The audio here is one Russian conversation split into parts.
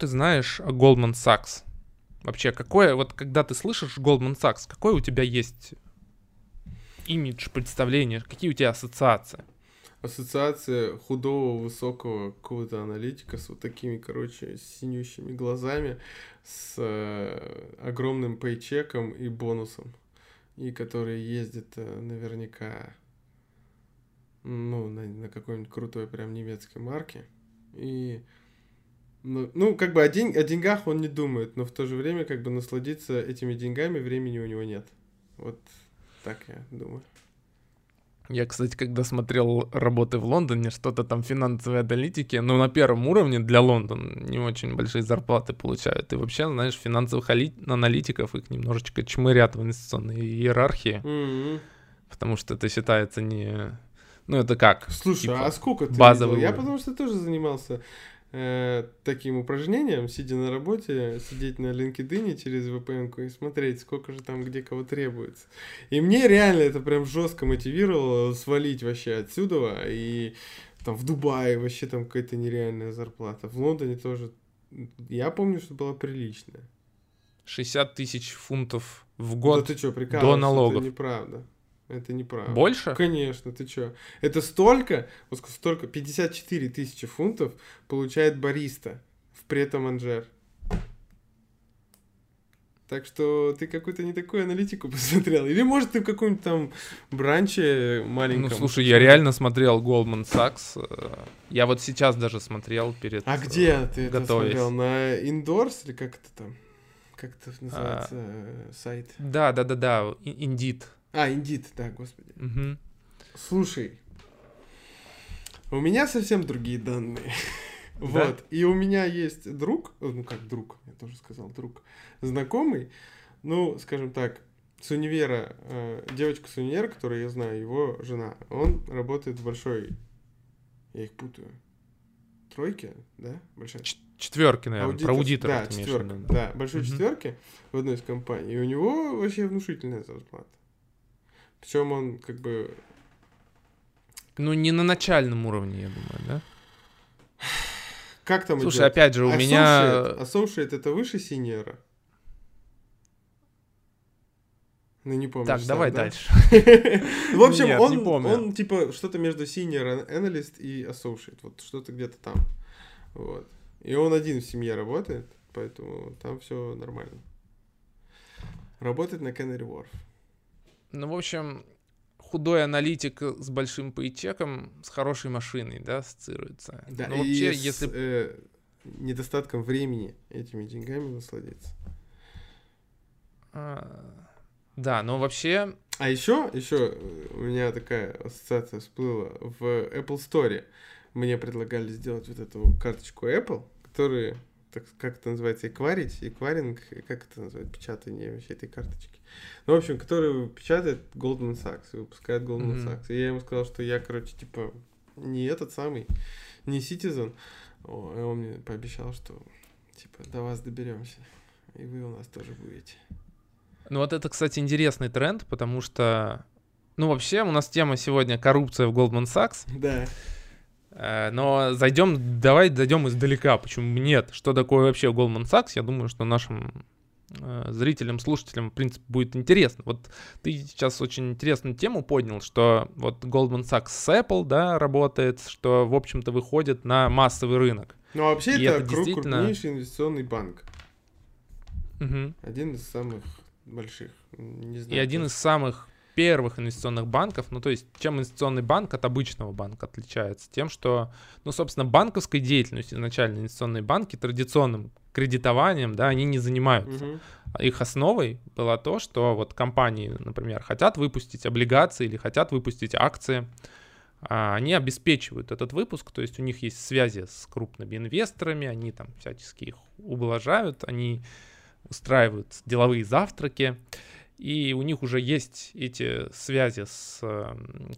ты знаешь о Goldman Sachs? Вообще, какое, вот когда ты слышишь Goldman Sachs, какой у тебя есть имидж, представление, какие у тебя ассоциации? Ассоциация худого, высокого какого-то аналитика с вот такими, короче, синющими глазами, с э, огромным пейчеком и бонусом, и который ездит э, наверняка ну, на, на какой-нибудь крутой прям немецкой марке. И ну, ну, как бы о, день, о деньгах он не думает, но в то же время как бы насладиться этими деньгами времени у него нет. Вот так я думаю. Я, кстати, когда смотрел работы в Лондоне, что-то там финансовой аналитики, ну, на первом уровне для Лондона не очень большие зарплаты получают. И вообще, знаешь, финансовых аналитиков их немножечко чмырят в инвестиционной иерархии, Mm-hmm. потому что это считается не... Ну, это как? Слушай, типа, а сколько ты базовый видел? Я потому что тоже занимался э, таким упражнением, сидя на работе, сидеть на LinkedIn через VPN и смотреть, сколько же там где кого требуется. И мне реально это прям жестко мотивировало свалить вообще отсюда и там в Дубае вообще там какая-то нереальная зарплата. В Лондоне тоже. Я помню, что была приличная. 60 тысяч фунтов в Да год. ты что, прикалываешься? налогов. Это неправда. Это неправда. Больше? Конечно, ты чё? Это столько, вот столько, 54 тысячи фунтов получает бариста в Прето Манжер. Так что ты какую-то не такую аналитику посмотрел. Или, может, ты в каком-нибудь там бранче маленьком. Ну, слушай, я реально смотрел Goldman Sachs. э, Я вот сейчас даже смотрел перед... А э, где ты это готовясь. смотрел? На Indoors или как это там? Как это А. называется э, сайт? Да, да, да, да, Indeed. А, Indeed, да, господи. Мгм. Слушай, у меня совсем другие данные. Да? Вот. И у меня есть друг, ну как друг, я тоже сказал друг, знакомый, ну, скажем так, с универа, э, девочка с универа, которую я знаю, его жена, он работает в большой, я их путаю, тройке, да? Большая. Четверки, наверное, про Аудитор- аудитора Да, четверка, виду, да, большой Мгм. четверки в одной из компаний. И у него вообще внушительная зарплата. Причем он как бы Ну, не на начальном уровне, я думаю, да? Как там Слушай, идет? опять же, у меня... Associate. Associate это выше синьора? Ну, не помню. Так, давай дальше. В общем, Нет, он, он типа что-то между senior analyst и associate. Вот что-то где-то там. Вот. И он один в семье работает, поэтому там все нормально. Работает на Canary Wharf. Ну, в общем, худой аналитик с большим пейчеком с хорошей машиной, да, ассоциируется. Да, ну, и вообще, с, если... э, недостатком времени этими деньгами насладиться. а, Да, но вообще... А еще, еще у меня такая ассоциация всплыла в Apple Store. Мне предлагали сделать вот эту карточку Apple, которую, так, как это называется, экварить, экваринг, как это называется, печатание вообще этой карточки. Ну, в общем, которую печатает Goldman Sachs, выпускает Goldman Мгм. Sachs. И я ему сказал, что я, короче, типа, не этот самый, не Citizen. О, и он мне пообещал, что, типа, до вас доберемся, и вы у нас тоже будете. Ну, вот это, кстати, интересный тренд, потому что... Ну, вообще, у нас тема сегодня коррупция в Goldman Sachs. Да. Э, Но зайдем, давай зайдем издалека. Почему нет? Что такое вообще Goldman Sachs? Я думаю, что нашим э, зрителям, слушателям, в принципе, будет интересно. Вот ты сейчас очень интересную тему поднял, что вот Goldman Sachs с Apple, да, работает, что, в общем-то, выходит на массовый рынок. Ну, а вообще И это, это кру- действительно- крупнейший инвестиционный банк. Мгм. Один из самых больших. Не знаю. И один из самых первых инвестиционных банков, ну то есть чем инвестиционный банк от обычного банка отличается? Тем, что, ну собственно, банковской деятельностью изначально инвестиционные банки традиционным кредитованием, да, они не занимаются. Мгм. Их основой было то, что вот компании, например, хотят выпустить облигации или хотят выпустить акции, а, они обеспечивают этот выпуск, то есть у них есть связи с крупными инвесторами, они там всячески их ублажают, они устраивают деловые завтраки, и у них уже есть эти связи с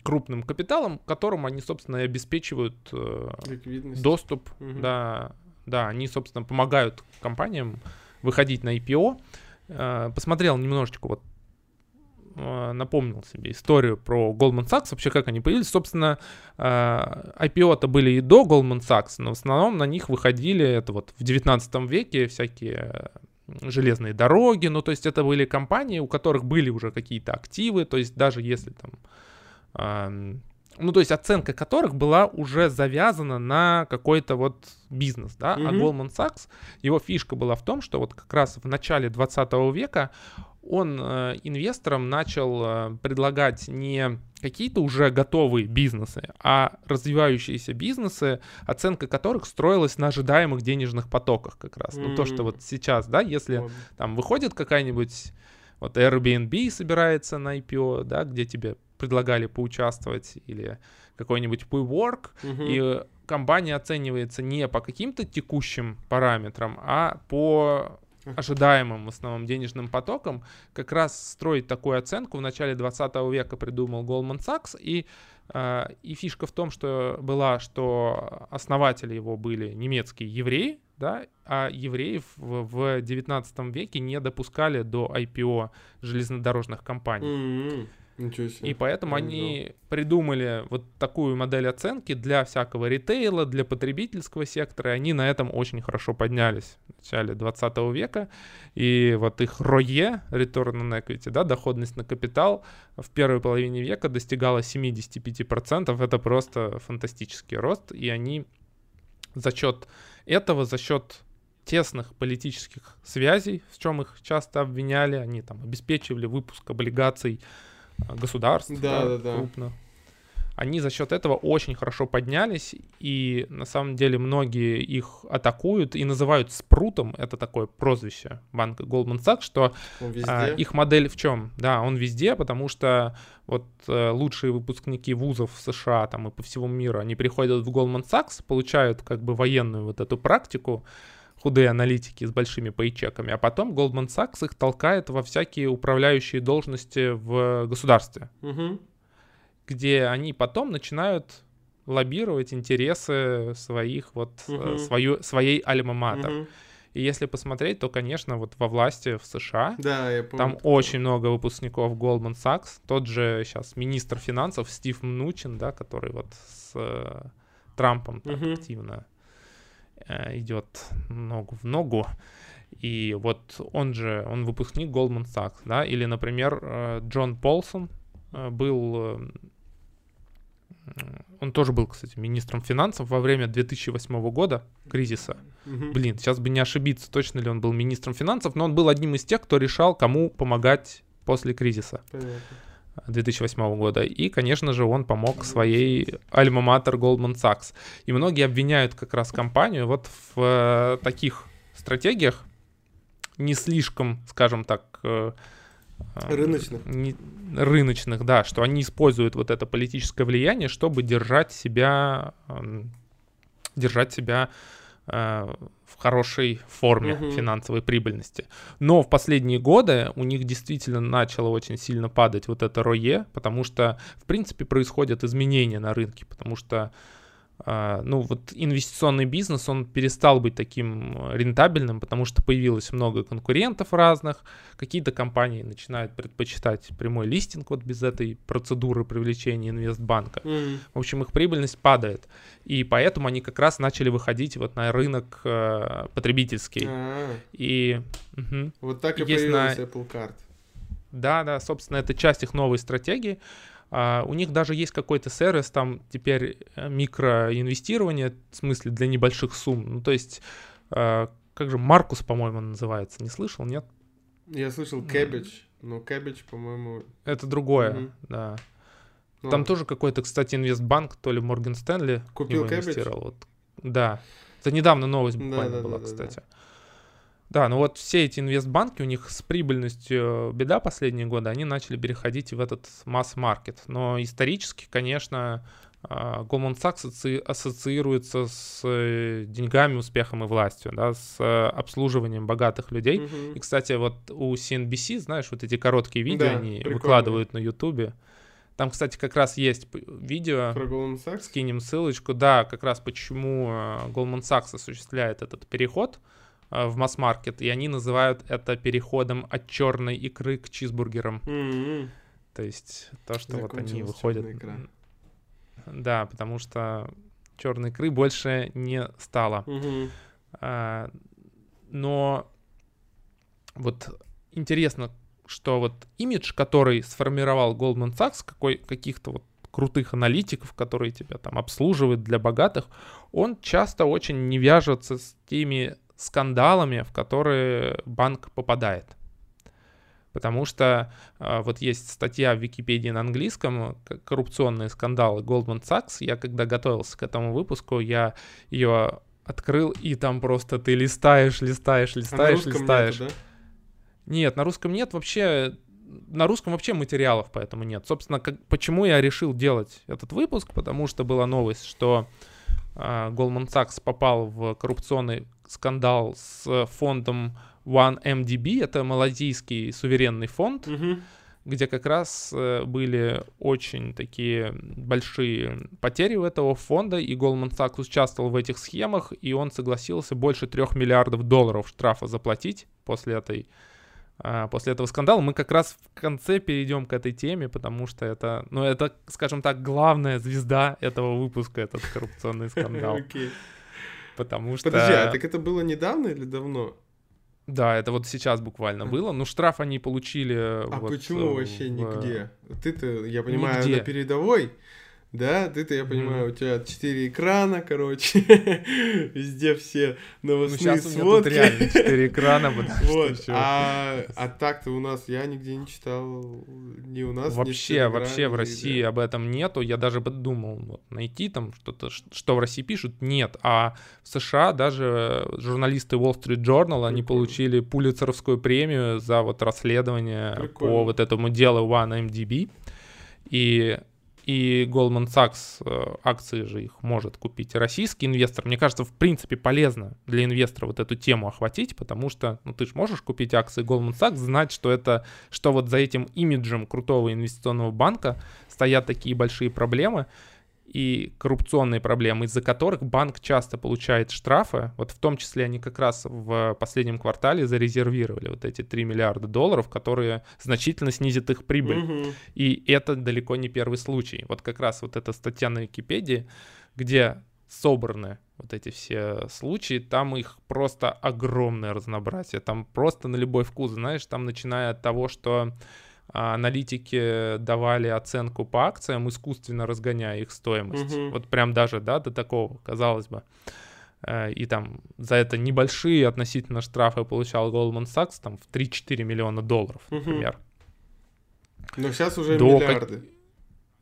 крупным капиталом, которым они, собственно, и обеспечивают э, Ликвидность. доступ, Мгм. да, да, они, собственно, помогают компаниям выходить на IPO. Э, Посмотрел немножечко вот э, напомнил себе историю про Goldman Sachs, вообще как они появились. Собственно, IPO-то были и до Goldman Sachs, но в основном на них выходили, это вот в 19 веке всякие железные дороги, ну то есть это были компании, у которых были уже какие-то активы, то есть даже если там ну, то есть оценка которых была уже завязана на какой-то вот бизнес, да, mm-hmm. а Goldman Sachs, его фишка была в том, что вот как раз в начале 20 века он э, инвесторам начал э, предлагать не какие-то уже готовые бизнесы, а развивающиеся бизнесы, оценка которых строилась на ожидаемых денежных потоках как раз. Mm-hmm. Ну, то, что вот сейчас, да, если mm-hmm. там выходит какая-нибудь вот Airbnb собирается на IPO, да, где тебе предлагали поучаствовать, или какой-нибудь WeWork, угу. и компания оценивается не по каким-то текущим параметрам, а по ожидаемым в основном денежным потокам. Как раз строить такую оценку в начале 20 века придумал Goldman Sachs, и, э, и фишка в том, что была, что основатели его были немецкие евреи, да, а евреев в, в 19 веке не допускали до IPO железнодорожных компаний. Mm-hmm. Ничего себе. И поэтому они придумали вот такую модель оценки для всякого ритейла, для потребительского сектора, и они на этом очень хорошо поднялись в начале 20 века. И вот их ROE, Return on Equity, да, доходность на капитал, в первой половине века достигала 75%. Это просто фантастический рост, и они за счет этого, за счет тесных политических связей, в чем их часто обвиняли, они там обеспечивали выпуск облигаций государств да, да, да, крупно. Они за счет этого очень хорошо поднялись, и на самом деле многие их атакуют и называют спрутом, это такое прозвище банка Goldman Sachs, что а, их модель в чем? Да, он везде, потому что вот э, лучшие выпускники вузов в США там и по всему миру, они приходят в Goldman Sachs, получают как бы военную вот эту практику, худые аналитики с большими пейчеками, а потом Goldman Sachs их толкает во всякие управляющие должности в государстве, угу. где они потом начинают лоббировать интересы своих вот угу. свою, своей альма-матер. Угу. И если посмотреть, то, конечно, вот во власти в США да, я помню, там очень много выпускников Goldman Sachs. Тот же сейчас министр финансов Стив Мнучин, да, который вот с э, Трампом так угу. активно идет ногу в ногу. И вот он же, он выпускник Goldman Sachs, да, или, например, э, Джон Полсон э, был, он тоже был, кстати, министром финансов во время 2008 года, кризиса. Блин, сейчас бы не ошибиться, точно ли он был министром финансов, но он был одним из тех, кто решал, кому помогать после кризиса. Понятно. 2008 года. И, конечно же, он помог своей альма-матер Goldman Sachs. И многие обвиняют как раз компанию вот в э, таких стратегиях, не слишком, скажем так, э, э, рыночных. Не, рыночных, да, что они используют вот это политическое влияние, чтобы держать себя, держать себя в хорошей форме угу. финансовой прибыльности. Но в последние годы у них действительно начало очень сильно падать вот это РОЕ, потому что, в принципе, происходят изменения на рынке, потому что ну вот инвестиционный бизнес, он перестал быть таким э, рентабельным, потому что появилось много конкурентов разных, какие-то компании начинают предпочитать прямой листинг вот без этой процедуры привлечения инвестбанка. Mm. В общем, их прибыльность падает, и поэтому они как раз начали выходить вот на рынок э, потребительский. А-а-а. И угу. вот так и появилась на... Apple Card. Да, да, собственно, это часть их новой стратегии. Uh, у них даже есть какой-то сервис, там теперь э, микроинвестирование, в смысле для небольших сумм. Ну, то есть, uh, как же Маркус, по-моему, называется. Не слышал, нет? Я слышал Cabbage, но Cabbage, по-моему... Это другое, mm-hmm. да. Ну, там тоже какой-то, кстати, инвестбанк, то ли Морган Стэнли Купил Cabbage? Вот. Да. Это недавно новость буквально да, да, была, да, кстати. Да, да. Ну вот все эти инвестбанки, у них с прибыльностью беда последние годы, они начали переходить в этот масс-маркет. Но исторически, конечно, а, Goldman Sachs ассоциируется с э, деньгами, успехом и властью, да, с э, обслуживанием богатых людей. Mm-hmm. И, кстати, вот у CNBC, знаешь, вот эти короткие видео да, они прикольно. выкладывают на YouTube. Там, кстати, как раз есть видео. Про Goldman Sachs? Скинем ссылочку. Да, как раз почему э, Goldman Sachs осуществляет этот переход Э, в масс-маркет, и они называют это переходом от черной икры к чизбургерам. Mm-hmm. То есть то, что вот они выходят... Да, потому что черной икры больше не стало. Угу. А, но вот интересно, что вот имидж, который сформировал Goldman Sachs, какой, каких-то вот крутых аналитиков, которые тебя там обслуживают для богатых, он часто очень не вяжется с теми скандалами, в которые банк попадает. Потому что э, вот есть статья в Википедии на английском «Коррупционные скандалы Goldman Sachs». Я когда готовился к этому выпуску, я ее открыл, и там просто ты листаешь, листаешь, листаешь, а на листаешь. Нету, да? Нет, на русском нет вообще. На русском вообще материалов поэтому нет. Собственно, как, почему я решил делать этот выпуск? Потому что была новость, что э, Goldman Sachs попал в коррупционный скандал с фондом OneMDB, это малазийский суверенный фонд, угу. где как раз э, были очень такие большие потери у этого фонда, и Goldman Sachs участвовал в этих схемах, и он согласился больше трех миллиардов долларов штрафа заплатить после этой а, после этого скандала. Мы как раз в конце перейдем к этой теме, потому что это, ну, это, скажем так, главная звезда этого выпуска, этот коррупционный скандал. Потому что... Подожди, а так это было недавно или давно? Да, это вот сейчас буквально было. Ну, штраф они получили. А вот почему вообще в... нигде? Ты-то, я понимаю, нигде. на передовой. Да, ты-то, я понимаю, mm-hmm. у тебя четыре экрана, короче, везде все новостные ну, сейчас сводки. у меня тут реально четыре экрана, вот. а, а так-то у нас, я нигде не читал, ни у нас, Вообще, вообще в России об этом нету, я даже бы думал, вот, найти там что-то, что в России пишут, нет, а в США даже журналисты Wall Street Journal, они получили пулицеровскую премию за вот расследование Прикольно. по вот этому делу OneMDB, и и Goldman Sachs э, акции же их может купить российский инвестор. Мне кажется, в принципе, полезно для инвестора вот эту тему охватить, потому что, ну, ты же можешь купить акции Goldman Sachs, знать, что это, что вот за этим имиджем крутого инвестиционного банка стоят такие большие проблемы, и коррупционные проблемы, из-за которых банк часто получает штрафы. Вот в том числе они как раз в последнем квартале зарезервировали вот эти 3 миллиарда долларов, которые значительно снизят их прибыль. Угу. И это далеко не первый случай. Вот как раз вот эта статья на Википедии, где собраны вот эти все случаи, там их просто огромное разнообразие. Там просто на любой вкус, знаешь, там начиная от того, что аналитики давали оценку по акциям, искусственно разгоняя их стоимость. Угу. Вот прям даже, да, до такого, казалось бы. Э, и там за это небольшие относительно штрафы получал Goldman Sachs, там в 3-4 миллиона долларов, например. Но сейчас уже до миллиарды.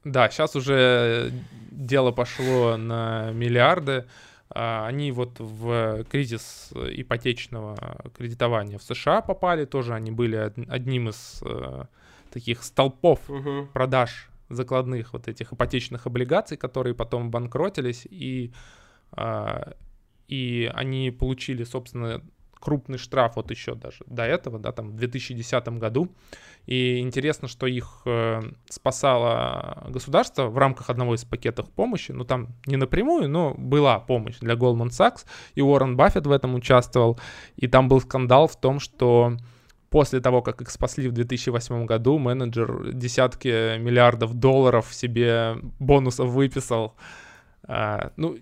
Да, сейчас уже дело пошло на миллиарды. А, они вот в кризис ипотечного кредитования в США попали, тоже они были одним из э, таких столпов угу. продаж закладных вот этих ипотечных облигаций, которые потом банкротились, и, э, и они получили, собственно, крупный штраф вот еще даже до этого, да, там в 2010 году. И интересно, что их э, спасало государство в рамках одного из пакетов помощи. Ну, там не напрямую, но была помощь для Goldman Sachs, и Уоррен Баффет в этом участвовал. И там был скандал в том, что после того, как их спасли в 2008 году, менеджер десятки миллиардов долларов себе бонусов выписал. А, ну,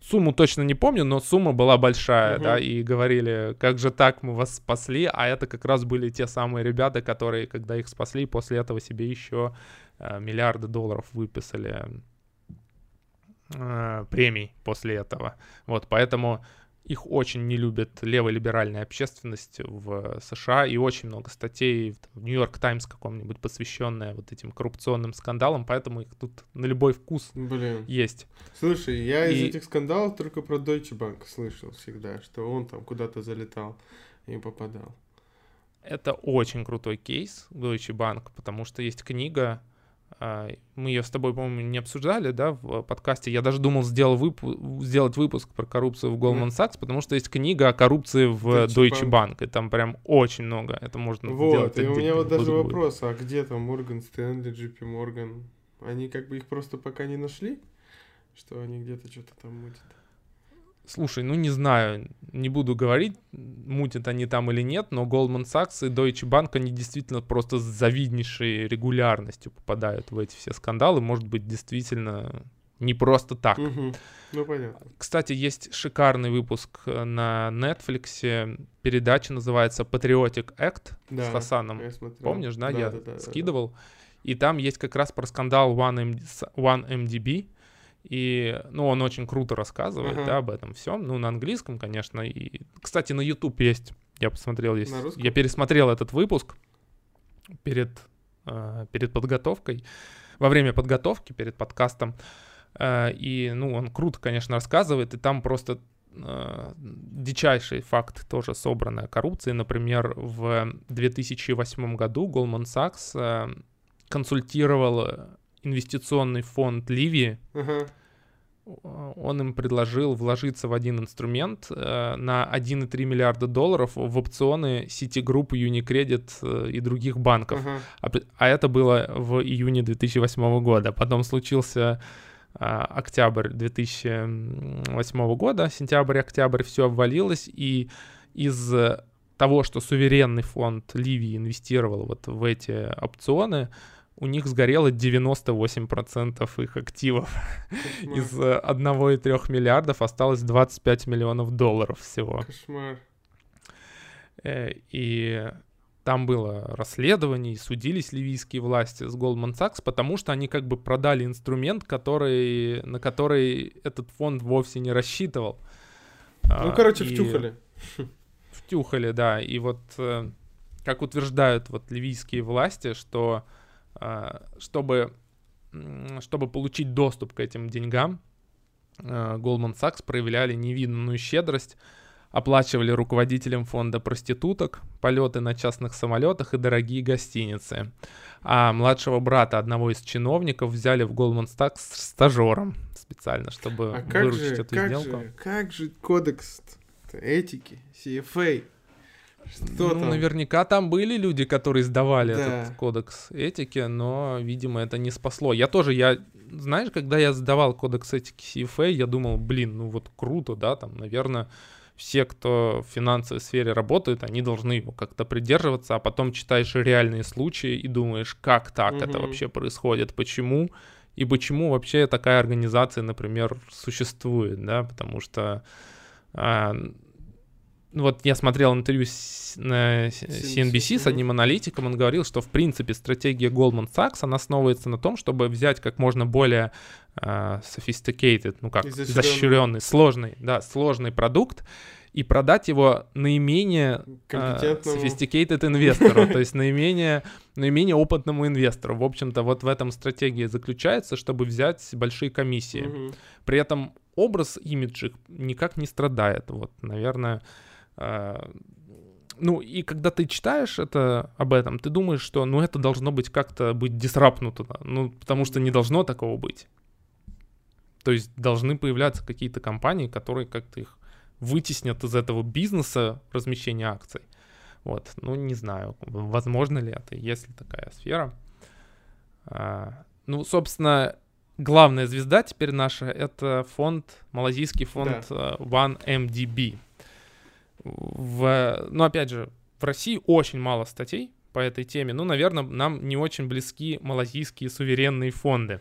сумму точно не помню, но сумма была большая, uh-huh. да, и говорили, как же так, мы вас спасли, а это как раз были те самые ребята, которые, когда их спасли, после этого себе еще а, миллиарды долларов выписали а, премий после этого. Вот, поэтому их очень не любит леволиберальная общественность в США, и очень много статей в Нью-Йорк Таймс каком-нибудь посвященная вот этим коррупционным скандалам, поэтому их тут на любой вкус Блин. есть. Слушай, я и... из этих скандалов только про Deutsche Bank слышал всегда, что он там куда-то залетал и попадал. Это очень крутой кейс Deutsche Bank, потому что есть книга мы ее с тобой, по-моему, не обсуждали, да, в подкасте. Я даже думал сделал выпу- сделать выпуск про коррупцию в Goldman Sachs, потому что есть книга о коррупции в Deutsche, Deutsche Bank, и там прям очень много. Это можно вот, сделать. и у меня вот даже будет. вопрос, а где там Морган Стэнли, JP Morgan? Они как бы их просто пока не нашли, что они где-то что-то там мутят? Слушай, ну не знаю, не буду говорить, мутят они там или нет, но Goldman Sachs и Deutsche Bank, они действительно просто с завиднейшей регулярностью попадают в эти все скандалы. Может быть, действительно не просто так. Мгм. Ну, понятно. Кстати, есть шикарный выпуск э, на Netflix. Передача называется Patriotic Act Да, с Хасаном. Помнишь, да? Я да, да, да. скидывал. И там есть как раз про скандал One OneMDB. И, ну, он очень круто рассказывает, Ага. да, об этом всем. Ну, на английском, конечно. И, кстати, на YouTube есть. Я посмотрел, есть. Я пересмотрел этот выпуск перед, э, перед подготовкой. Во время подготовки, перед подкастом. Э, и, ну, он круто, конечно, рассказывает. И там просто э, дичайший факт тоже собранной коррупции. Например, в 2008 году Goldman Sachs э, консультировал инвестиционный фонд Ливии. Э, Он им предложил вложиться в один инструмент э, на 1,3 миллиарда долларов в опционы Citigroup, Unicredit э, и других банков. Ага. А, а это было в июне 2008 года. Потом случился а, октябрь 2008 года, сентябрь-октябрь, все обвалилось, и из э, того, что суверенный фонд Ливии инвестировал вот в эти опционы, у них сгорело 98% их активов. Кошмар. Из э, 1,3 миллиардов осталось 25 миллионов долларов всего. Кошмар. Э, И там было расследование, и судились ливийские власти с Goldman Sachs, потому что они как бы продали инструмент, который, на который этот фонд вовсе не рассчитывал. Ну, А, короче, и втюхали. Втюхали, да. И вот, э, как утверждают вот ливийские власти, что чтобы, м, чтобы получить доступ к этим деньгам, э, Goldman Sachs проявляли невиданную щедрость, оплачивали руководителям фонда проституток, полеты на частных самолетах и дорогие гостиницы. А младшего брата одного из чиновников взяли в Goldman Sachs стажером специально, чтобы А как выручить же, эту как сделку. же, как же кодекс этики, CFA? Что ну, там? наверняка там были люди, которые сдавали Да. этот кодекс этики, но, видимо, это не спасло. Я тоже, я, знаешь, когда я сдавал кодекс этики CFA, я думал, блин, ну вот круто, да, там, наверное, все, кто в финансовой сфере работает, они должны его как-то придерживаться, а потом читаешь реальные случаи и думаешь, как так это Мгм. вообще происходит, почему, и почему вообще такая организация, например, существует, да, потому что а, вот я смотрел интервью с- на CNBC с одним аналитиком, он говорил, что в принципе стратегия Goldman Sachs, она основывается на том, чтобы взять как можно более а, sophisticated, ну как, Изощрённый. изощренный, сложный, да, сложный продукт и продать его наименее Компетентному. sophisticated инвестору, то есть наименее, наименее опытному инвестору. В общем-то, вот в этом стратегия заключается, чтобы взять большие комиссии. При этом образ, имидж их никак не страдает. Вот, наверное, э, ну и когда ты читаешь это об этом, ты думаешь, что ну это должно быть как-то быть дисрапнуто, ну потому что не должно такого быть. То есть должны появляться какие-то компании, которые как-то их вытеснят из этого бизнеса размещения акций. Вот, ну не знаю, возможно ли это, есть ли такая сфера. А, ну, собственно, главная звезда теперь наша это фонд, малазийский фонд э, OneMDB. В, ну, опять же, в России очень мало статей по этой теме. Ну, наверное, нам не очень близки малазийские суверенные фонды.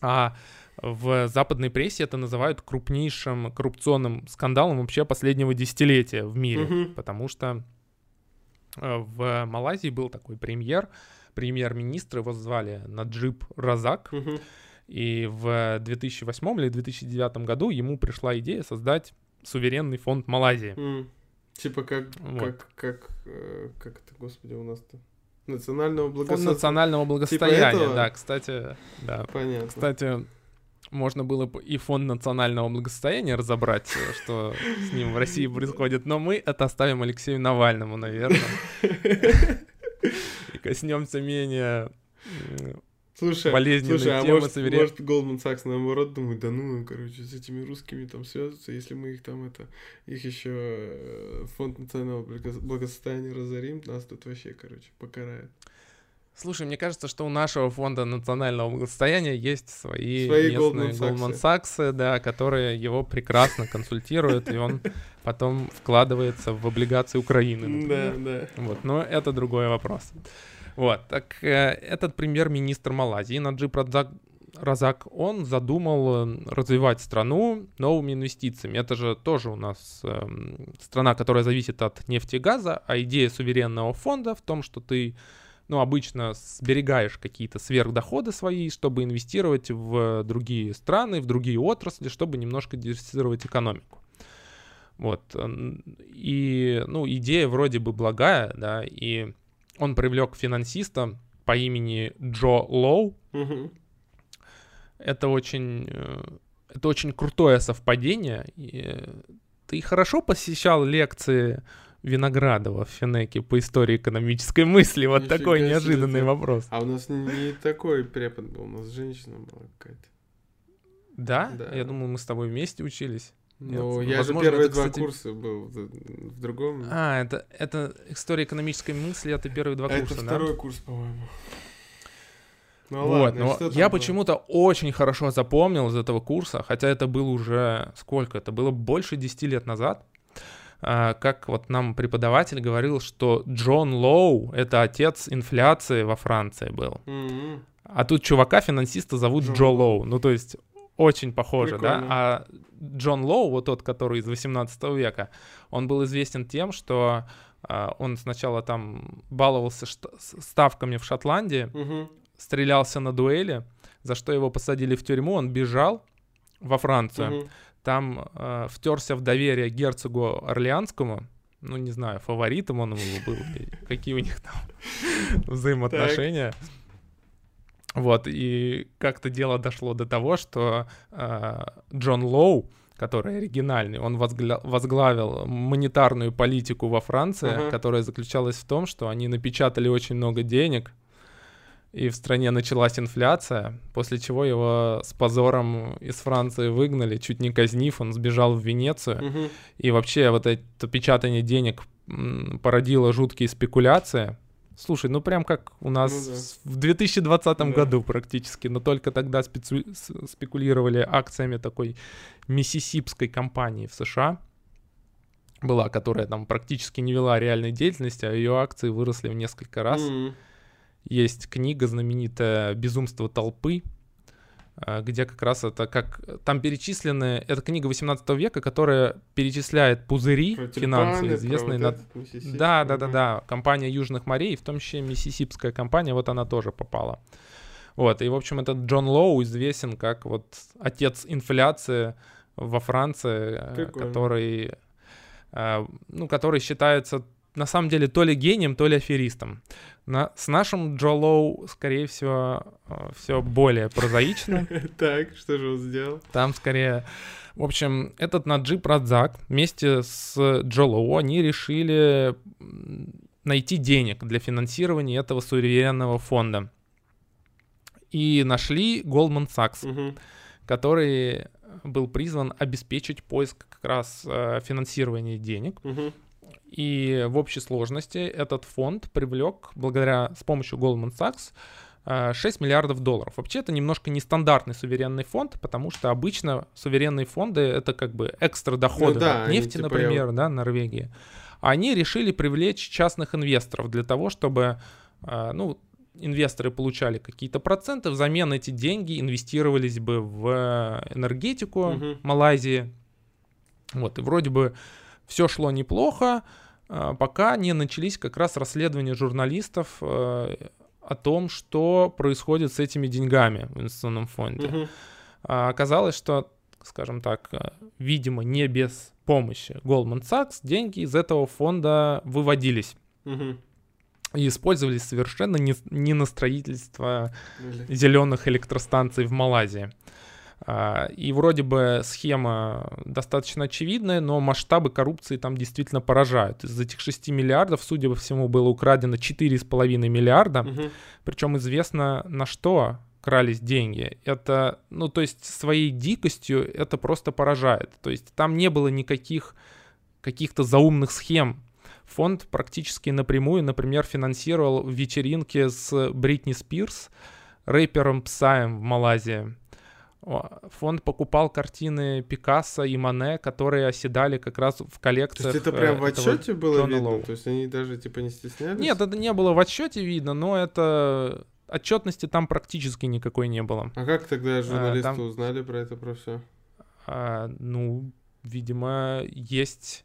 А в западной прессе это называют крупнейшим коррупционным скандалом вообще последнего десятилетия в мире. Мгм. Потому что э, в Малайзии был такой премьер, премьер-министр, его звали Наджиб Разак. Мгм. И в 2008 или 2009 году ему пришла идея создать суверенный фонд Малайзии. М. Типа как, Вот. как, как, э, как это, господи, у нас-то? Национального Фонд благосостояния. национального благосостояния, этого? да, кстати, да. Понятно. Кстати, можно было бы и фонд национального благосостояния разобрать, э, что с ним в России происходит, но мы это оставим Алексею Навальному, наверное. И коснемся менее Слушай, болезненные слушай, а может, суверен- может Goldman Sachs наоборот думает, да ну, короче, с этими русскими там связываться, если мы их там это, их еще э, фонд национального благо- благосостояния разорим, нас тут вообще, короче, покарают. Слушай, мне кажется, что у нашего фонда национального благосостояния есть свои, Свои местные Goldman Sachs, да, которые его прекрасно консультируют, и он потом вкладывается в облигации Украины. Да, да. Вот, но это другой вопрос. Вот, так э, этот премьер-министр Малайзии Наджиб Радзак, Разак, он задумал э, развивать страну новыми инвестициями. Это же тоже у нас эм, страна, которая зависит от нефти и газа, а идея суверенного фонда в том, что ты ну, обычно сберегаешь какие-то сверхдоходы свои, чтобы инвестировать в другие страны, в другие отрасли, чтобы немножко диверсифицировать экономику. Вот. И, ну, идея вроде бы благая, да, и он привлек финансиста по имени Джо Лоу. Мгм. Это очень, э, это очень крутое совпадение. И э, ты хорошо посещал лекции Виноградова в Финеке по истории экономической мысли? Вот Нифига такой неожиданный ты. вопрос. А у нас не такой препод был, у нас женщина была какая-то. Да? Да. Я думал, мы с тобой вместе учились. Ну, Нет, я возможно, же первые это, два кстати- курса был в, другом. А, это, это история экономической мысли, это первые два А курса, это да? второй курс, по-моему. Ну вот, ладно, но я почему-то очень хорошо запомнил из этого курса, хотя это было уже сколько? Это было больше 10 лет назад. а, как вот нам преподаватель говорил, что Джон Лоу — это отец инфляции во Франции был. Мгм. А тут чувака, финансиста, зовут Джо Лоу. Лоу. Ну, то есть очень похоже, Прикольно. да? А Джон Лоу, вот тот, который из 18 века, он был известен тем, что а, он сначала там баловался ставками в Шотландии, Мгм. стрелялся на дуэли, за что его посадили в тюрьму, он бежал во Францию, Мгм. там э, втерся в доверие герцогу Орлеанскому, ну, не знаю, фаворитом он его был, какие у них там взаимоотношения. Вот, и как-то дело дошло до того, что э, Джон Лоу, который оригинальный, он возгля- возглавил монетарную политику во Франции, Ага. которая заключалась в том, что они напечатали очень много денег, и в стране началась инфляция, после чего его с позором из Франции выгнали, чуть не казнив, он сбежал в Венецию. Мгм. И вообще вот это печатание денег породило жуткие спекуляции. Слушай, ну прям как у нас Ну да. в 2020 Да. году практически, но только тогда спецу- спекулировали акциями такой миссисипской компании в США. Была, которая там практически не вела реальной деятельности, а ее акции выросли в несколько раз. Мгм. Есть книга знаменитая «Безумство толпы», где как раз это как... Там перечислены... Это книга 18 века, которая перечисляет пузыри Про тюльпаны, известные на... вот Миссисипи. Да, да, да, да. Компания Южных морей, в том числе Миссисипская компания, вот она тоже попала. Вот, и, в общем, этот Джон Лоу известен как вот отец инфляции во Франции, э, Прикольно. который, э, ну, который считается на самом деле то ли гением, то ли аферистом. На, с нашим Джо Лоу, скорее всего, все более прозаично. Так, что же он сделал? Там скорее... В общем, этот Наджиб Радзак вместе с Джо Лоу, они решили найти денег для финансирования этого суверенного фонда. И нашли Goldman Sachs, который был призван обеспечить поиск как раз э, финансирования денег. Мгм. И в общей сложности этот фонд привлек, благодаря с помощью Goldman Sachs, э, 6 миллиардов долларов. Вообще это немножко нестандартный суверенный фонд, потому что обычно суверенные фонды это как бы экстра доходы Ну да, от они нефти, типа например, да, Норвегии. Они решили привлечь частных инвесторов для того, чтобы, э, ну, инвесторы получали какие-то проценты, взамен эти деньги инвестировались бы в энергетику Мгм. Малайзии. Вот, и вроде бы все шло неплохо, а, пока не начались как раз расследования журналистов э, о том, что происходит с этими деньгами в инвестиционном фонде. А Оказалось, что, скажем так, э, видимо, не без помощи Goldman Sachs деньги из этого фонда выводились и использовались совершенно не, не на строительство зеленых электростанций в Малайзии. А, И вроде бы схема достаточно очевидная, но масштабы коррупции там действительно поражают. Из этих 6 миллиардов, судя по всему, было украдено 4,5 миллиарда. Мгм. Причем известно на что крались деньги. Это, ну, то есть своей дикостью это просто поражает. То есть там не было никаких каких-то заумных схем фонд практически напрямую, например, финансировал вечеринки с Бритни Спирс, рэпером Псаем в Малайзии. Фонд покупал картины Пикассо и Мане, которые оседали как раз в коллекциях. То есть это прям в отчете было Джона видно? Лоу. То есть они даже типа не стеснялись? Нет, это не было в отчете видно, но это отчетности там практически никакой не было. А как тогда а, журналисты а, там... узнали про это, про все? А, ну, видимо, есть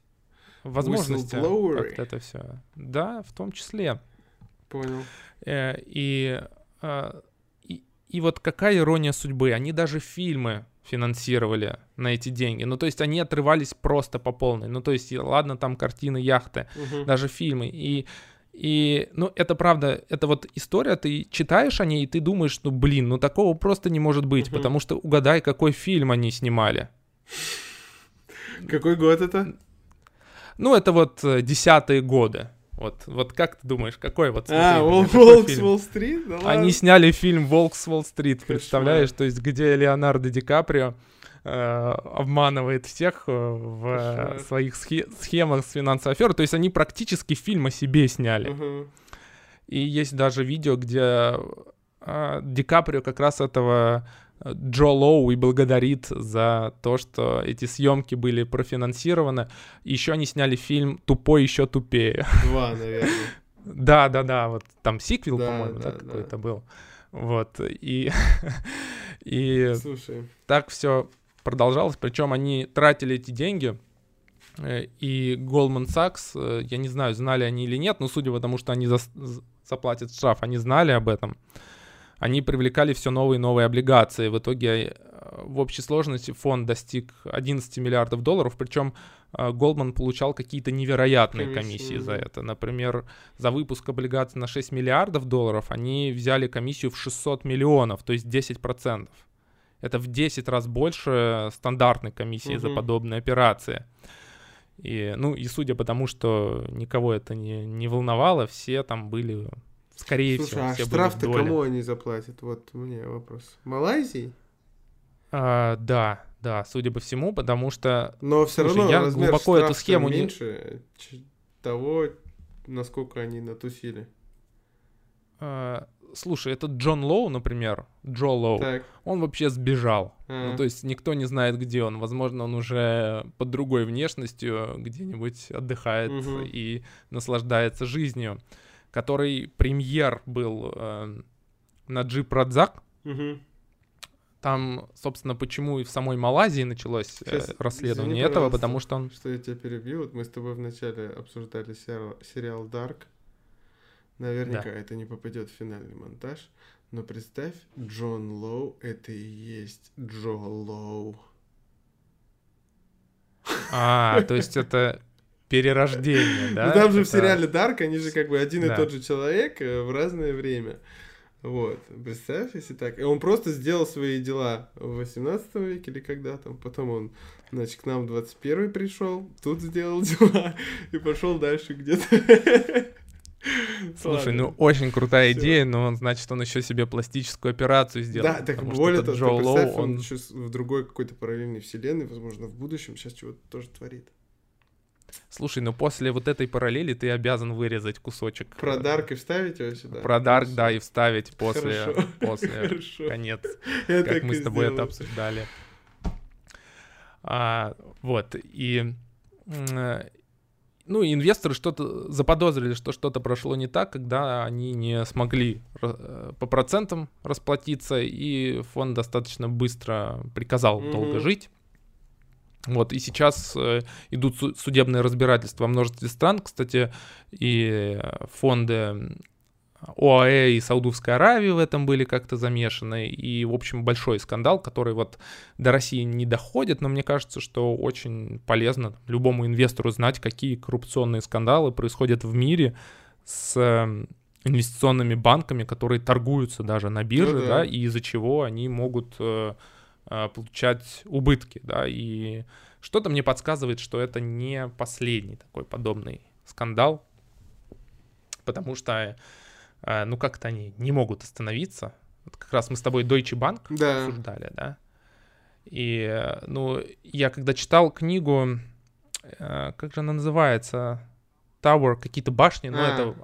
возможности как это все. Да, в том числе. Понял. Э, и, и, вот какая ирония судьбы, они даже фильмы финансировали на эти деньги. Ну, то есть они отрывались просто по полной. Ну, то есть, ладно, там картины, яхты, угу. даже фильмы. И и, ну, это правда, это вот история, ты читаешь о ней, и ты думаешь, ну, блин, ну, такого просто не может быть, угу. потому что угадай, какой фильм они снимали. Какой год это? Ну, это вот э, десятые годы. Вот, вот как ты думаешь, какой вот смотри, А, Волк с Уолл-стрит? Да Они сняли фильм «Волк с Уолл-стрит», представляешь? То есть, где Леонардо Ди Каприо э, обманывает всех э, в своих схе- схемах с финансовой аферой. То есть, они практически фильм о себе сняли. Угу. И есть даже видео, где э, Ди Каприо как раз этого Джо Лоу и благодарит за то, что эти съемки были профинансированы. Еще они сняли фильм «Тупой еще тупее». Два, наверное. Да, да, да, вот там сиквел, да, по-моему, да, да, какой-то был. Вот, и, и Слушай. так все продолжалось, причем они тратили эти деньги, э, и Goldman Sachs, э, я не знаю, знали они или нет, но судя по тому, что они за, заплатят штраф, они знали об этом они привлекали все новые и новые облигации. В итоге э, в общей сложности фонд достиг 11 миллиардов долларов, причем Голдман получал какие-то невероятные комиссии, комиссии за это. Например, за выпуск облигаций на 6 миллиардов долларов они взяли комиссию в 600 миллионов, то есть 10%. Это в 10 раз больше стандартной комиссии угу. за подобные операции. И, ну, и судя по тому, что никого это не, не волновало, все там были Скорее Слушай, всего, а штраф-то кому они заплатят? Вот мне вопрос. Малайзии? А, да, да, судя по всему, потому что... Но все Слушай, равно я глубоко эту схему меньше не... того, насколько они натусили. А, слушай, этот Джон Лоу, например, Джо Лоу, так. он вообще сбежал. А. Ну, то есть никто не знает, где он. Возможно, он уже под другой внешностью где-нибудь отдыхает угу. и наслаждается жизнью который премьер был э, на Джип Радзак. Угу. Там, собственно, почему и в самой Малайзии началось э, Сейчас, расследование извини, этого, потому что он... Что я тебя перебью, вот мы с тобой вначале обсуждали сериал, сериал Dark. Наверняка да. это не попадет в финальный монтаж. Но представь, Джон Лоу — это и есть Джо Лоу. А, то есть это перерождение, да? Ну там же в сериале Дарк, они же как бы один и тот же человек э, в разное время. Вот, представь, если так. И он просто сделал свои дела в 18 веке или когда там. Потом он, значит, к нам в 21 пришел, тут сделал дела и пошел дальше где-то. Слушай, ну очень крутая идея, но он, значит, он еще себе пластическую операцию сделал. Да, так более того, Джо Лоу, он... он еще в другой какой-то параллельной вселенной, возможно, в будущем сейчас чего-то тоже творит. Слушай, ну после вот этой параллели ты обязан вырезать кусочек. Про Дарк и вставить его сюда? Про Дарк, да, и вставить после, Хорошо. после Хорошо. конец, Я как мы с тобой сделаю. это обсуждали. А, вот, и... Ну, инвесторы что-то заподозрили, что что-то прошло не так, когда они не смогли э, по процентам расплатиться, и фонд достаточно быстро приказал mm-hmm. долго жить. Вот, и сейчас э, идут судебные разбирательства во множестве стран. Кстати, и фонды ОАЭ и Саудовской Аравии в этом были как-то замешаны. И, в общем, большой скандал, который вот до России не доходит, но мне кажется, что очень полезно любому инвестору знать, какие коррупционные скандалы происходят в мире с эм, инвестиционными банками, которые торгуются даже на бирже, ну, да. да, и из-за чего они могут э, получать убытки, да, и что-то мне подсказывает, что это не последний такой подобный скандал, потому что, а, ну, как-то они не могут остановиться. Вот как раз мы с тобой Deutsche Bank да. обсуждали, да, и, ну, я когда читал книгу, как же она называется, Tower, какие-то башни, но А, это...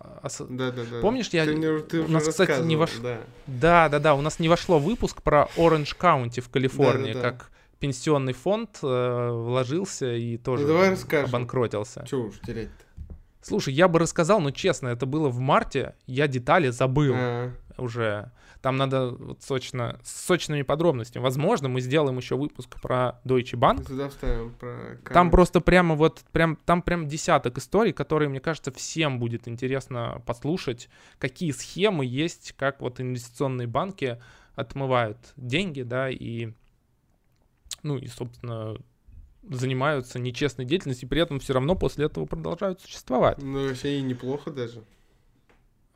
Да, да, да. Помнишь, я... У нас, кстати, не рассказывал, вош- Да. Да, да, у нас не вошло выпуск про Orange County в Калифорнии, как пенсионный фонд э, вложился и тоже Ну, обанкротился. Чё уж терять-то? Слушай, я бы рассказал, но честно, это было в марте, я детали забыл А, уже. Там надо вот сочно, с сочными подробностями. Возможно, мы сделаем еще выпуск про Deutsche Bank. Сюда вставим про Там просто прямо вот, прям, там прям десяток историй, которые, мне кажется, всем будет интересно послушать, какие схемы есть, как вот инвестиционные банки отмывают деньги, да, и, ну, и, собственно, занимаются нечестной деятельностью, и при этом все равно после этого продолжают существовать. Ну, вообще и неплохо даже.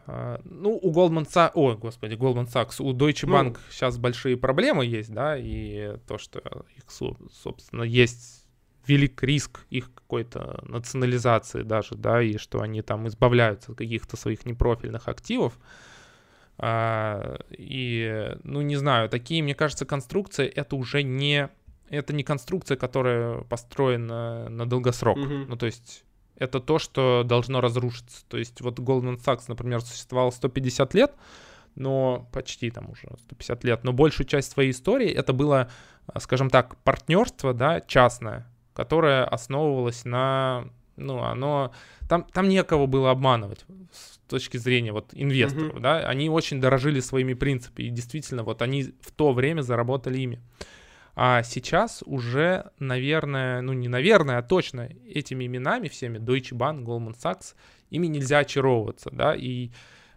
А, Ну, у Goldman Sachs, ой, господи, Goldman Sachs, у Deutsche Ну. Bank сейчас большие проблемы есть, да, и то, что их, со- собственно, есть велик риск их какой-то национализации даже, да, и что они там избавляются от каких-то своих непрофильных активов. А, И, ну, не знаю, такие, мне кажется, конструкции, это уже не, это не конструкция, которая построена на долгосрок. Мгм. Ну, то есть это то, что должно разрушиться. То есть вот Goldman Sachs, например, существовал 150 лет, но почти там уже 150 лет, но большую часть своей истории это было, а, скажем так, партнерство, да, частное, которое основывалось на, ну, оно, там, там некого было обманывать с точки зрения вот инвесторов, Мгм. да, они очень дорожили своими принципами, и действительно, вот они в то время заработали ими. А сейчас уже, наверное, ну не наверное, а точно этими именами всеми, Deutsche Bank, Goldman Sachs, ими нельзя очаровываться, да, и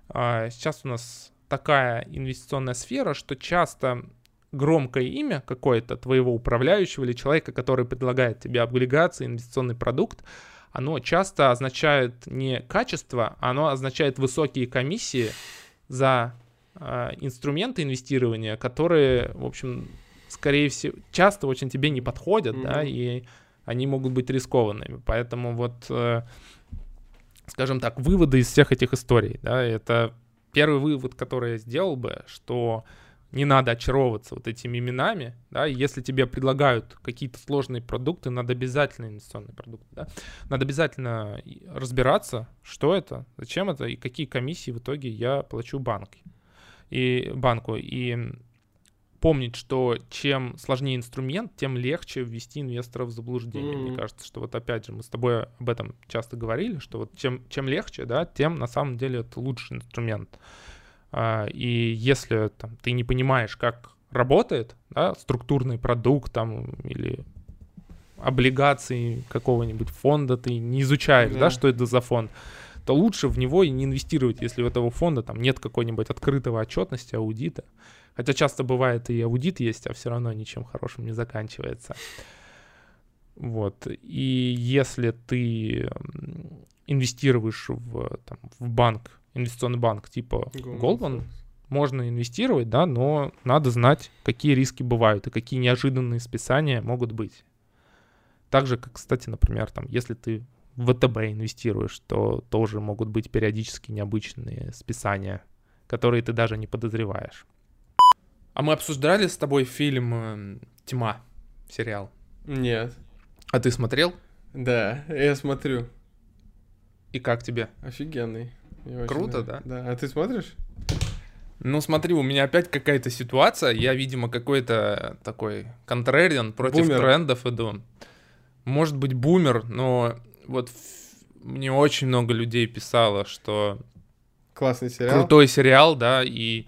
а, сейчас у нас такая инвестиционная сфера, что часто громкое имя какое-то твоего управляющего или человека, который предлагает тебе облигации, инвестиционный продукт, оно часто означает не качество, оно означает высокие комиссии за а, инструменты инвестирования, которые, в общем, скорее всего, часто очень тебе не подходят, да, Мгм. и они могут быть рискованными. Поэтому вот, э, скажем так, выводы из всех этих историй, да, это первый вывод, который я сделал бы, что не надо очаровываться вот этими именами, да, если тебе предлагают какие-то сложные продукты, надо обязательно инвестиционный продукт, да, надо обязательно разбираться, что это, зачем это и какие комиссии в итоге я плачу банку и банку и помнить, что чем сложнее инструмент, тем легче ввести инвестора в заблуждение. Мне Мгм. кажется, что вот опять же мы с тобой об этом часто говорили, что вот чем, чем легче, да, тем на самом деле это лучший инструмент. А, И если там, ты не понимаешь, как работает да, структурный продукт там, или облигации какого-нибудь фонда, ты не изучаешь, да. Да. что это за фонд, то лучше в него и не инвестировать, если у этого фонда там нет какой-нибудь открытого отчетности, аудита. Хотя часто бывает и аудит есть, а все равно ничем хорошим не заканчивается. Вот. И если ты инвестируешь в, там, в банк, инвестиционный банк типа Goldman, можно инвестировать, да, но надо знать, какие риски бывают и какие неожиданные списания могут быть. Так же, как, кстати, например, там, если ты в ВТБ инвестируешь, то тоже могут быть периодически необычные списания, которые ты даже не подозреваешь. А мы обсуждали с тобой фильм эм, «Тьма», сериал. Нет. А ты смотрел? Да, я смотрю. И как тебе? Офигенный. Мне Круто, нравится. Да. А ты смотришь? Ну смотри, у меня опять какая-то ситуация, я, видимо, какой-то такой контрариан против Бумер. трендов иду. Может быть, бумер, но вот мне очень много людей писало, что Классный сериал. крутой сериал, да, и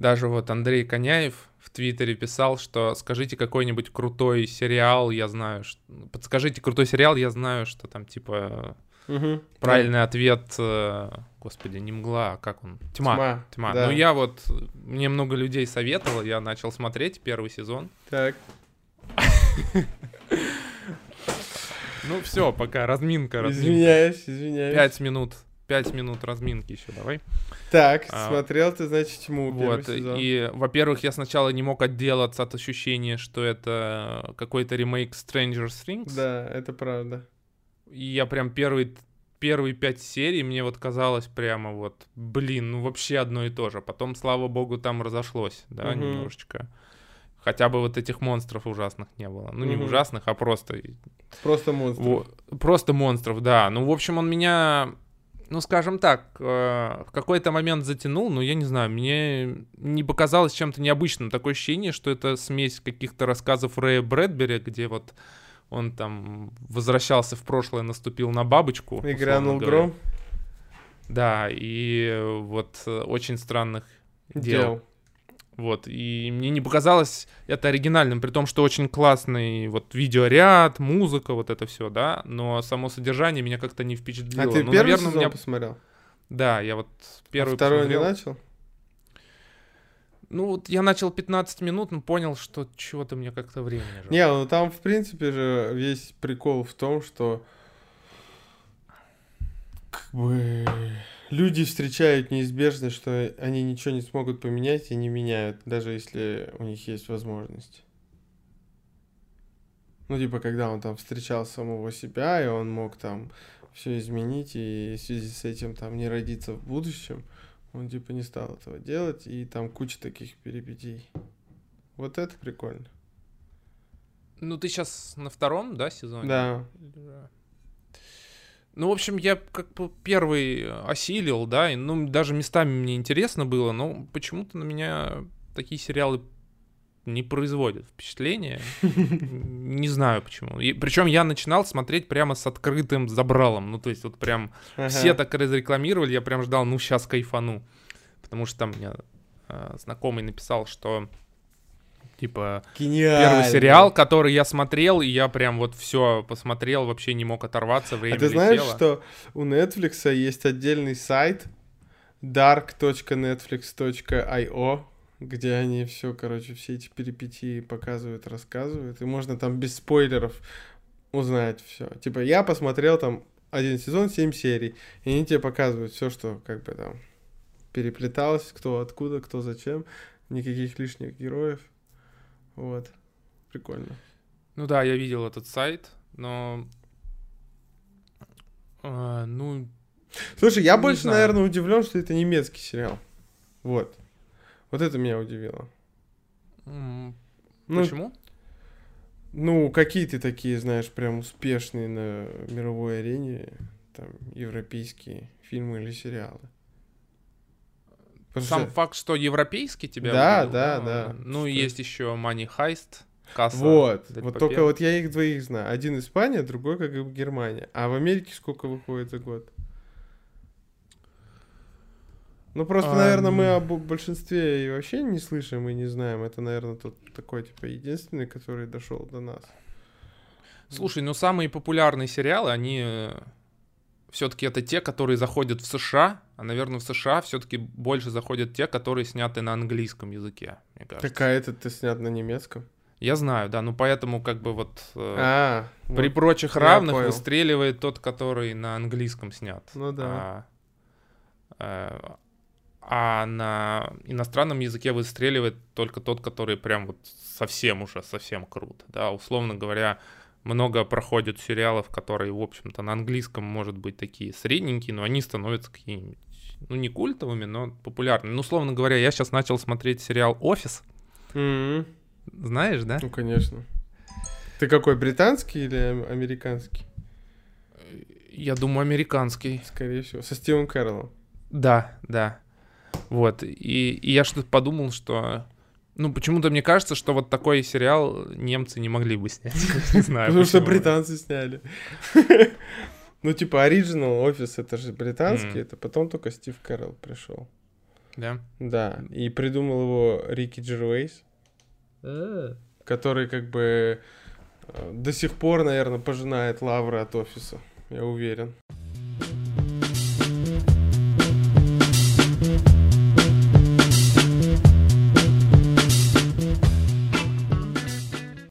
даже вот Андрей Коняев в Твиттере писал, что скажите какой-нибудь крутой сериал, я знаю, что... подскажите крутой сериал, я знаю, что там типа Мгм. правильный ответ, э, господи, не мгла, а как он? Тьма. Тьма. Тьма. да. Ну я вот, мне много людей советовал, я начал смотреть первый сезон. Так. Ну все, пока, разминка, разминка. Извиняюсь, извиняюсь. Пять минут, пять минут разминки еще, давай. Так, А, смотрел ты, значит, первый Вот, сезон. и, во-первых, я сначала не мог отделаться от ощущения, что это какой-то ремейк Stranger Things. Да, это правда. И я прям первый, первые пять серий, мне вот казалось прямо вот, блин, ну вообще одно и то же. Потом, слава богу, там разошлось, да, Мгм. немножечко. хотя бы вот этих монстров ужасных не было. Ну, не Мгм. ужасных, а просто... Просто монстр. во- просто монстров, да. Ну, в общем, он меня, ну, скажем так, э, в какой-то момент затянул, но я не знаю, мне не показалось чем-то необычным. Такое ощущение, что это смесь каких-то рассказов Рэя Брэдбери, где вот он там возвращался в прошлое, наступил на бабочку. И грянул гром. Да, и вот э, очень странных дел. Дел. Вот, и мне не показалось это оригинальным, при том, что очень классный вот видеоряд, музыка, вот это все, да, но само содержание меня как-то не впечатлило. А ты ну, первый наверное, меня... посмотрел? Да, я вот первый а второй посмотрел. не начал? Ну, вот я начал 15 минут, но понял, что чего-то мне как-то времени жалко. Не, ну там, в принципе же, весь прикол в том, что как бы люди встречают неизбежность, что они ничего не смогут поменять и не меняют, даже если у них есть возможность. Ну, типа, когда он там встречал самого себя, и он мог там все изменить, и в связи с этим там не родиться в будущем, он типа не стал этого делать, и там куча таких перипетий. Вот это прикольно. Ну, ты сейчас на втором, да, сезоне? Да. Ну, в общем, я как бы первый осилил, да, и, ну, даже местами мне интересно было, но почему-то на меня такие сериалы не производят впечатления. Не знаю почему. И, причем я начинал смотреть прямо с открытым забралом. Ну, то есть вот прям все так разрекламировали, я прям ждал, ну, сейчас кайфану. Потому что там мне э, знакомый написал, что типа Гениально. первый сериал, который я смотрел, и я прям вот все посмотрел, вообще не мог оторваться, время А ты знаешь, летело. что у Netflix есть отдельный сайт dark.netflix.io, где они все, короче, все эти перипетии показывают, рассказывают, и можно там без спойлеров узнать все. Типа я посмотрел там один сезон, семь серий, и они тебе показывают все, что как бы там переплеталось, кто откуда, кто зачем, никаких лишних героев. Вот. Прикольно. Ну да, я видел этот сайт, но... э, ну, Слушай, я больше, знаю. наверное, удивлен, что это немецкий сериал. Вот. Вот это меня удивило. Ну, почему? Ну, какие ты такие, знаешь, прям успешные на мировой арене, там, европейские фильмы или сериалы? Потому Сам что- факт, что европейский тебя Да, удивил, да, да. Ну, Что- есть еще Money Heist, касса. Вот, Дель вот Папе. только вот я их двоих знаю. Один Испания, другой как бы Германия. А в Америке сколько выходит за год? Ну, просто, Ам. наверное, мы об большинстве и вообще не слышим и не знаем. Это, наверное, тот такой, типа, единственный, который дошел до нас. Слушай, ну самые популярные сериалы, они все-таки это те, которые заходят в США, а, наверное, в США все-таки больше заходят те, которые сняты на английском языке, мне кажется. Так, а этот ты снят на немецком? Я знаю, да, ну поэтому как бы вот э, А, при вот. прочих равных понял. выстреливает тот, который на английском снят. Ну да. А, э, а на иностранном языке выстреливает только тот, который прям вот совсем уже, совсем круто, да, условно говоря, много проходит сериалов, которые, в общем-то, на английском, может быть, такие средненькие, но они становятся какими-нибудь, ну, не культовыми, но популярными. Ну, условно говоря, я сейчас начал смотреть сериал «Офис», М, знаешь, да? Ну, конечно. Ты какой, британский или ам- американский? Я думаю, американский. Скорее всего. Со Стивом Кэрроллом. Да, да. Вот. И, и я что-то подумал, что... Ну, почему-то мне кажется, что вот такой сериал немцы не могли бы снять. Не знаю. Потому что британцы сняли. Ну, типа, оригинал офис это же британский, Мгм. это потом только Стив Кэрролл пришел. Да. Да, и придумал его Рики Джервейс, который как бы э, до сих пор, наверное, пожинает лавры от офиса, я уверен.